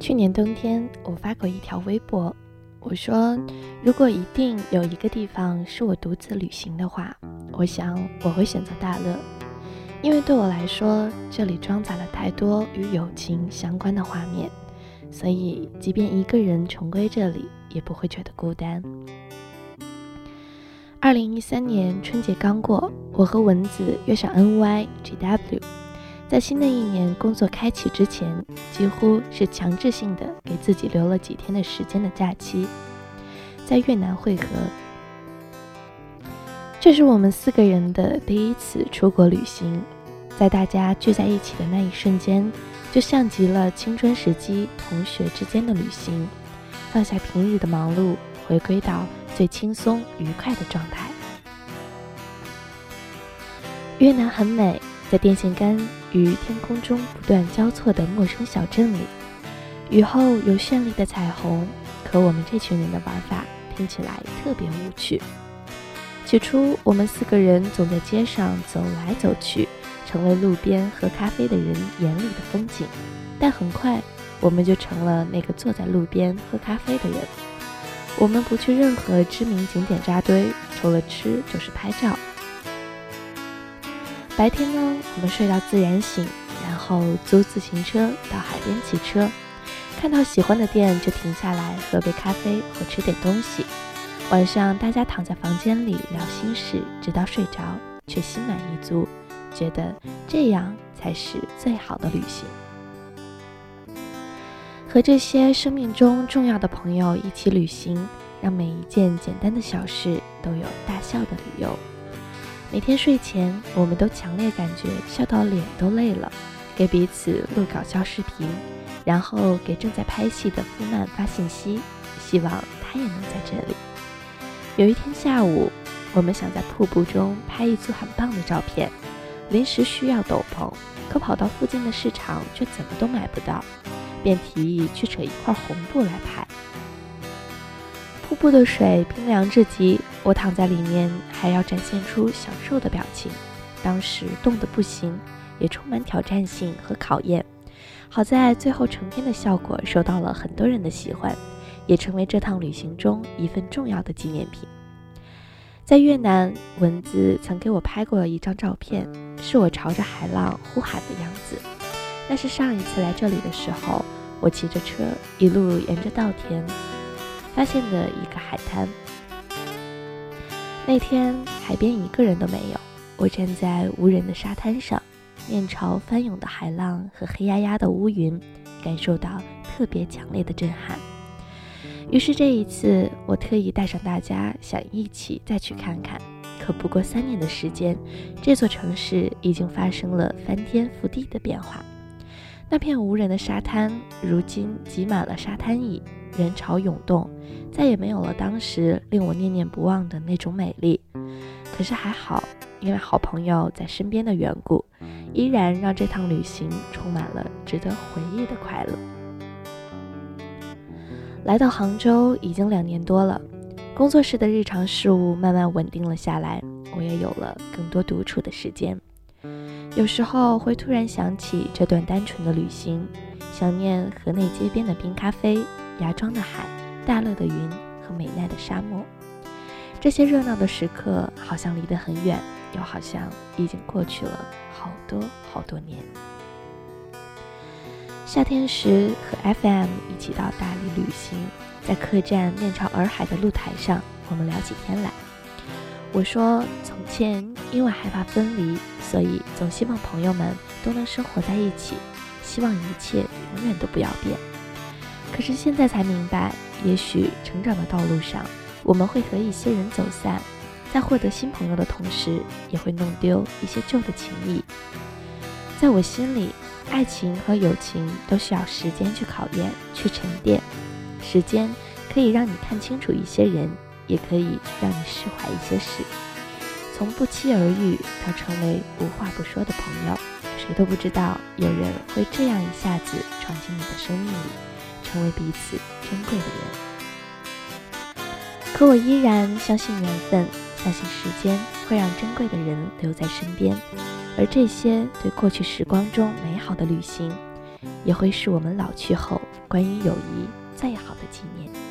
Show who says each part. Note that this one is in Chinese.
Speaker 1: 去年冬天，我发过一条微博，我说，如果一定有一个地方是我独自旅行的话，我想我会选择大乐，因为对我来说，这里装载了太多与友情相关的画面，所以即便一个人重归这里，也不会觉得孤单。二零一三年春节刚过，我和蚊子约上 N Y G W。在新的一年工作开启之前，几乎是强制性的给自己留了几天的时间的假期，在越南汇合。这是我们四个人的第一次出国旅行，在大家聚在一起的那一瞬间，就像极了青春时期同学之间的旅行，放下平日的忙碌，回归到最轻松愉快的状态。越南很美。在电线杆与天空中不断交错的陌生小镇里，雨后有绚丽的彩虹。可我们这群人的玩法听起来特别无趣。起初，我们四个人总在街上走来走去，成为路边喝咖啡的人眼里的风景。但很快，我们就成了那个坐在路边喝咖啡的人。我们不去任何知名景点扎堆，除了吃就是拍照。白天呢，我们睡到自然醒，然后租自行车到海边骑车，看到喜欢的店就停下来喝杯咖啡或吃点东西。晚上大家躺在房间里聊心事，直到睡着，却心满意足，觉得这样才是最好的旅行。和这些生命中重要的朋友一起旅行，让每一件简单的小事都有大笑的理由。每天睡前，我们都强烈感觉笑到脸都累了，给彼此录搞笑视频，然后给正在拍戏的夫曼发信息，希望他也能在这里。有一天下午，我们想在瀑布中拍一组很棒的照片，临时需要斗篷，可跑到附近的市场却怎么都买不到，便提议去扯一块红布来拍。瀑布的水冰凉至极。我躺在里面，还要展现出享受的表情，当时冻得不行，也充满挑战性和考验。好在最后成片的效果受到了很多人的喜欢，也成为这趟旅行中一份重要的纪念品。在越南，蚊子曾给我拍过一张照片，是我朝着海浪呼喊的样子。那是上一次来这里的时候，我骑着车一路沿着稻田发现的一个海滩。那天海边一个人都没有，我站在无人的沙滩上，面朝翻涌的海浪和黑压压的乌云，感受到特别强烈的震撼。于是这一次，我特意带上大家，想一起再去看看。可不过三年的时间，这座城市已经发生了翻天覆地的变化。那片无人的沙滩，如今挤满了沙滩椅，人潮涌动。再也没有了当时令我念念不忘的那种美丽，可是还好，因为好朋友在身边的缘故，依然让这趟旅行充满了值得回忆的快乐。来到杭州已经两年多了，工作室的日常事务慢慢稳定了下来，我也有了更多独处的时间。有时候会突然想起这段单纯的旅行，想念河内街边的冰咖啡、芽庄的海。大乐的云和美奈的沙漠，这些热闹的时刻好像离得很远，又好像已经过去了好多好多年。夏天时和 FM 一起到大理旅行，在客栈面朝洱海的露台上，我们聊起天来。我说，从前因为害怕分离，所以总希望朋友们都能生活在一起，希望一切永远都不要变。可是现在才明白。也许成长的道路上，我们会和一些人走散，在获得新朋友的同时，也会弄丢一些旧的情谊。在我心里，爱情和友情都需要时间去考验、去沉淀。时间可以让你看清楚一些人，也可以让你释怀一些事。从不期而遇到成为无话不说的朋友，谁都不知道有人会这样一下子闯进你的生命里，成为彼此珍贵的人。可我依然相信缘分，相信时间会让珍贵的人留在身边，而这些对过去时光中美好的旅行，也会是我们老去后关于友谊最好的纪念。